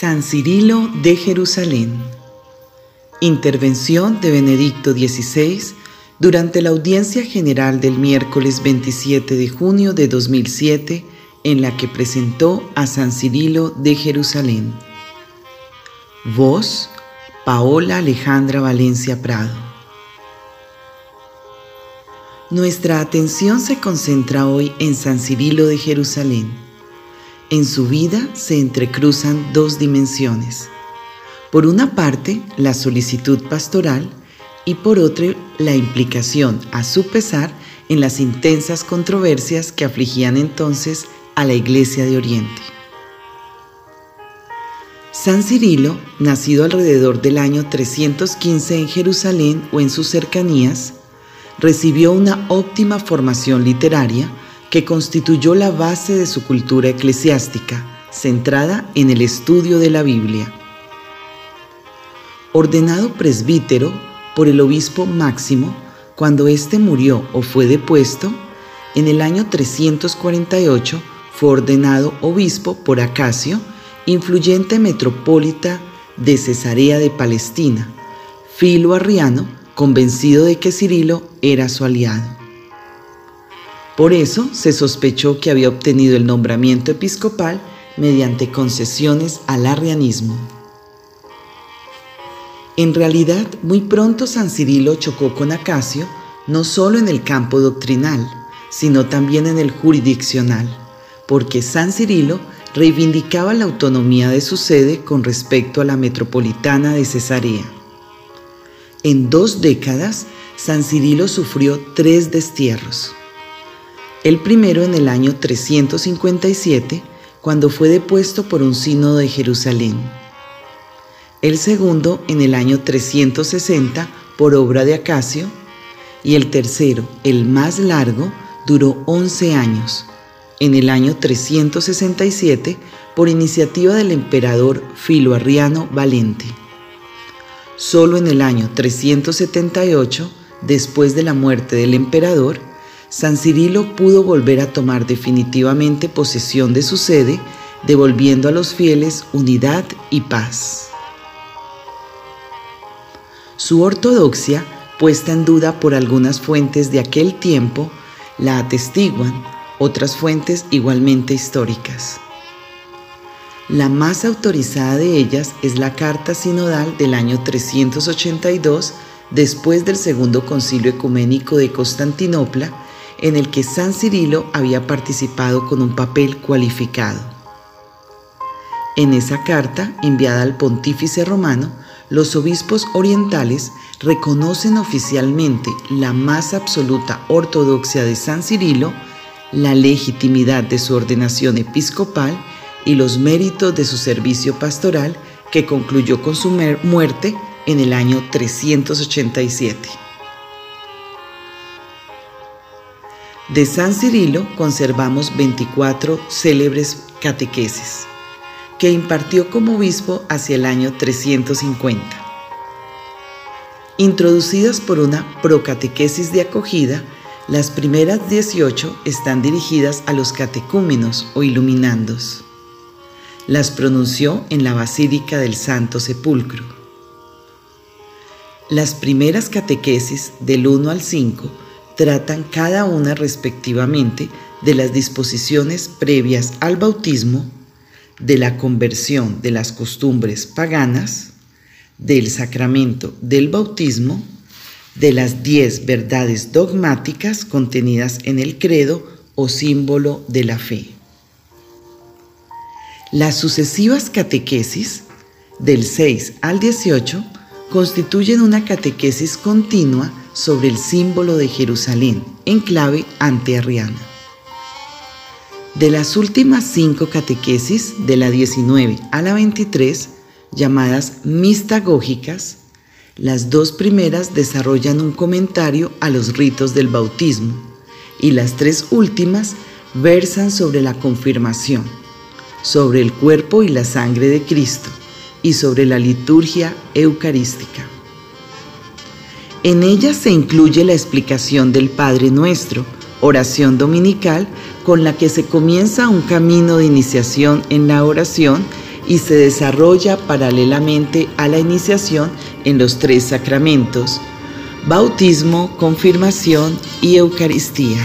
San Cirilo de Jerusalén. Intervención de Benedicto XVI durante la audiencia general del miércoles 27 de junio de 2007 en la que presentó a San Cirilo de Jerusalén. Voz, Paola Alejandra Valencia Prado. Nuestra atención se concentra hoy en San Cirilo de Jerusalén en su vida se entrecruzan dos dimensiones. Por una parte, la solicitud pastoral y por otra, la implicación, a su pesar, en las intensas controversias que afligían entonces a la Iglesia de Oriente. San Cirilo, nacido alrededor del año 315 en Jerusalén o en sus cercanías, recibió una óptima formación literaria que constituyó la base de su cultura eclesiástica, centrada en el estudio de la Biblia. Ordenado presbítero por el obispo Máximo, cuando éste murió o fue depuesto, en el año 348 fue ordenado obispo por Acacio, influyente metropolita de Cesarea de Palestina, Filo Arriano, convencido de que Cirilo era su aliado. Por eso se sospechó que había obtenido el nombramiento episcopal mediante concesiones al arrianismo. En realidad, muy pronto San Cirilo chocó con Acacio, no solo en el campo doctrinal, sino también en el jurisdiccional, porque San Cirilo reivindicaba la autonomía de su sede con respecto a la metropolitana de Cesarea. En dos décadas, San Cirilo sufrió tres destierros el primero en el año 357, cuando fue depuesto por un sínodo de Jerusalén. El segundo en el año 360 por obra de Acacio y el tercero, el más largo, duró 11 años, en el año 367 por iniciativa del emperador Filoarriano Valente. Solo en el año 378, después de la muerte del emperador, San Cirilo pudo volver a tomar definitivamente posesión de su sede, devolviendo a los fieles unidad y paz. Su ortodoxia, puesta en duda por algunas fuentes de aquel tiempo, la atestiguan otras fuentes igualmente históricas. La más autorizada de ellas es la Carta Sinodal del año 382, después del Segundo Concilio Ecuménico de Constantinopla, en el que San Cirilo había participado con un papel cualificado. En esa carta, enviada al pontífice romano, los obispos orientales reconocen oficialmente la más absoluta ortodoxia de San Cirilo, la legitimidad de su ordenación episcopal y los méritos de su servicio pastoral que concluyó con su muerte en el año 387. De San Cirilo conservamos 24 célebres catequesis, que impartió como obispo hacia el año 350. Introducidas por una procatequesis de acogida, las primeras 18 están dirigidas a los catecúmenos o iluminandos. Las pronunció en la Basílica del Santo Sepulcro. Las primeras catequesis del 1 al 5 tratan cada una respectivamente de las disposiciones previas al bautismo, de la conversión de las costumbres paganas, del sacramento del bautismo, de las diez verdades dogmáticas contenidas en el credo o símbolo de la fe. Las sucesivas catequesis, del 6 al 18, constituyen una catequesis continua sobre el símbolo de Jerusalén en clave antearriana. De las últimas cinco catequesis, de la 19 a la 23, llamadas mistagógicas, las dos primeras desarrollan un comentario a los ritos del bautismo y las tres últimas versan sobre la confirmación, sobre el cuerpo y la sangre de Cristo y sobre la liturgia eucarística. En ella se incluye la explicación del Padre Nuestro, oración dominical con la que se comienza un camino de iniciación en la oración y se desarrolla paralelamente a la iniciación en los tres sacramentos, bautismo, confirmación y Eucaristía.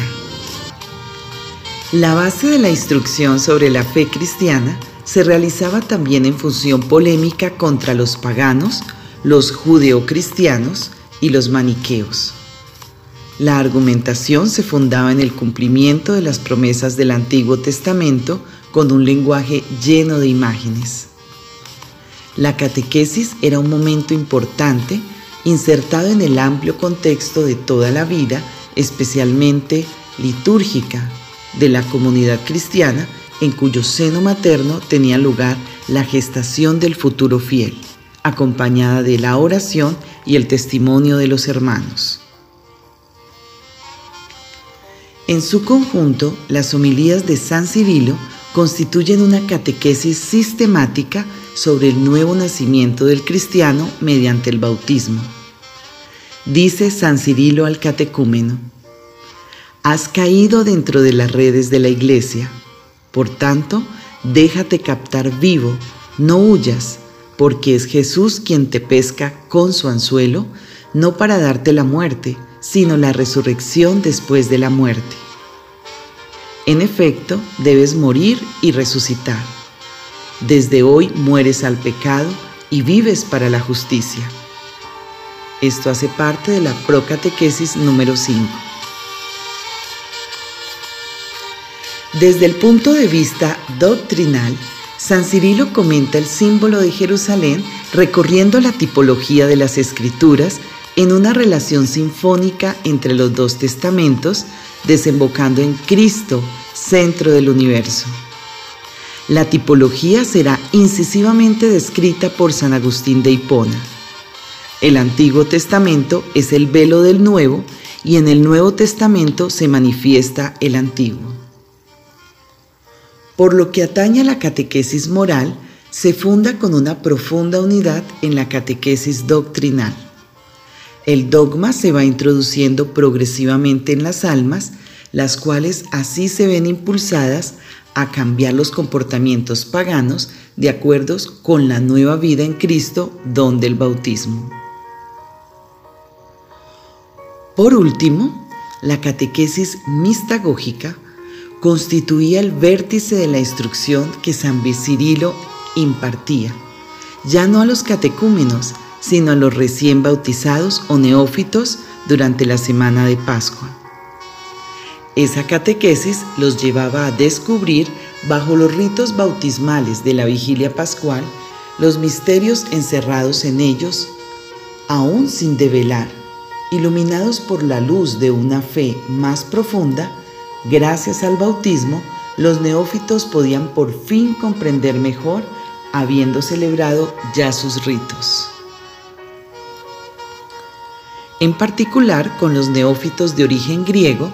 La base de la instrucción sobre la fe cristiana se realizaba también en función polémica contra los paganos, los judeocristianos y los maniqueos. La argumentación se fundaba en el cumplimiento de las promesas del Antiguo Testamento con un lenguaje lleno de imágenes. La catequesis era un momento importante insertado en el amplio contexto de toda la vida, especialmente litúrgica, de la comunidad cristiana en cuyo seno materno tenía lugar la gestación del futuro fiel, acompañada de la oración y el testimonio de los hermanos. En su conjunto, las homilías de San Cirilo constituyen una catequesis sistemática sobre el nuevo nacimiento del cristiano mediante el bautismo. Dice San Cirilo al catecúmeno, Has caído dentro de las redes de la iglesia, por tanto, déjate captar vivo, no huyas, porque es Jesús quien te pesca con su anzuelo, no para darte la muerte, sino la resurrección después de la muerte. En efecto, debes morir y resucitar. Desde hoy mueres al pecado y vives para la justicia. Esto hace parte de la procatequesis número 5. Desde el punto de vista doctrinal, San Cirilo comenta el símbolo de Jerusalén recorriendo la tipología de las escrituras en una relación sinfónica entre los dos testamentos, desembocando en Cristo, centro del universo. La tipología será incisivamente descrita por San Agustín de Hipona. El Antiguo Testamento es el velo del Nuevo y en el Nuevo Testamento se manifiesta el Antiguo. Por lo que atañe a la catequesis moral, se funda con una profunda unidad en la catequesis doctrinal. El dogma se va introduciendo progresivamente en las almas, las cuales así se ven impulsadas a cambiar los comportamientos paganos de acuerdo con la nueva vida en Cristo, don del bautismo. Por último, la catequesis mistagógica constituía el vértice de la instrucción que San Cirilo impartía, ya no a los catecúmenos, sino a los recién bautizados o neófitos durante la semana de Pascua. Esa catequesis los llevaba a descubrir, bajo los ritos bautismales de la vigilia pascual, los misterios encerrados en ellos, aún sin develar, iluminados por la luz de una fe más profunda, gracias al bautismo, los neófitos podían por fin comprender mejor, habiendo celebrado ya sus ritos en particular con los neófitos de origen griego,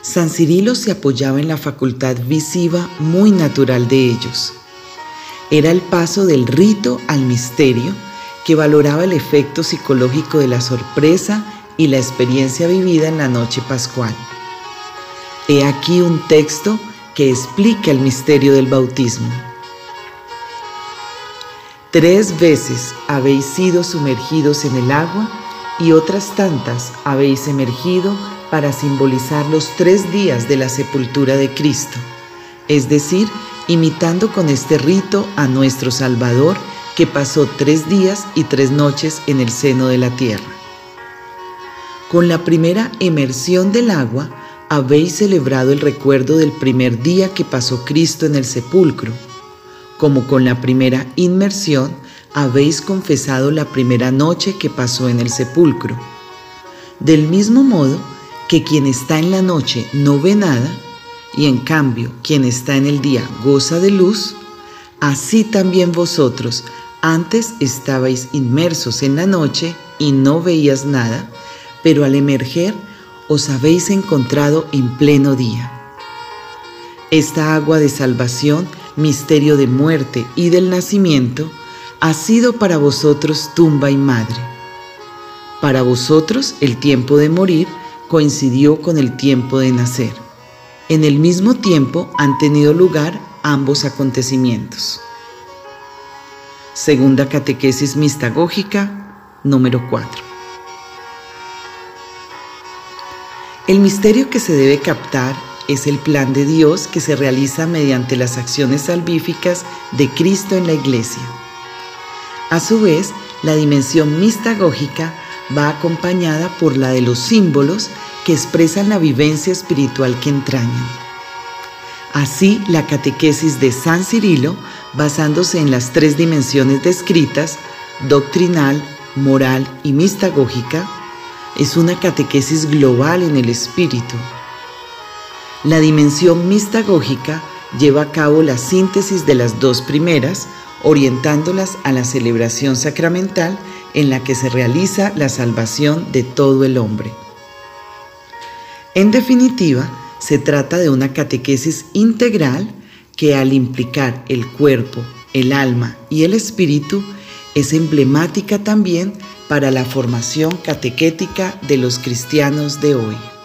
San Cirilo se apoyaba en la facultad visiva muy natural de ellos. Era el paso del rito al misterio que valoraba el efecto psicológico de la sorpresa y la experiencia vivida en la noche pascual. He aquí un texto que explica el misterio del bautismo. Tres veces habéis sido sumergidos en el agua y otras tantas habéis emergido para simbolizar los tres días de la sepultura de Cristo, es decir, imitando con este rito a nuestro Salvador que pasó tres días y tres noches en el seno de la tierra. Con la primera emersión del agua, habéis celebrado el recuerdo del primer día que pasó Cristo en el sepulcro, como con la primera inmersión, habéis confesado la primera noche que pasó en el sepulcro. Del mismo modo que quien está en la noche no ve nada, y en cambio quien está en el día goza de luz, así también vosotros antes estabais inmersos en la noche y no veías nada, pero al emerger os habéis encontrado en pleno día. Esta agua de salvación, misterio de muerte y del nacimiento, ha sido para vosotros tumba y madre. Para vosotros el tiempo de morir coincidió con el tiempo de nacer. En el mismo tiempo han tenido lugar ambos acontecimientos. Segunda Catequesis Mistagógica, número 4. El misterio que se debe captar es el plan de Dios que se realiza mediante las acciones salvíficas de Cristo en la Iglesia. A su vez, la dimensión mistagógica va acompañada por la de los símbolos que expresan la vivencia espiritual que entrañan. Así, la catequesis de San Cirilo, basándose en las tres dimensiones descritas, doctrinal, moral y mistagógica, es una catequesis global en el espíritu. La dimensión mistagógica lleva a cabo la síntesis de las dos primeras, orientándolas a la celebración sacramental en la que se realiza la salvación de todo el hombre. En definitiva, se trata de una catequesis integral que al implicar el cuerpo, el alma y el espíritu, es emblemática también para la formación catequética de los cristianos de hoy.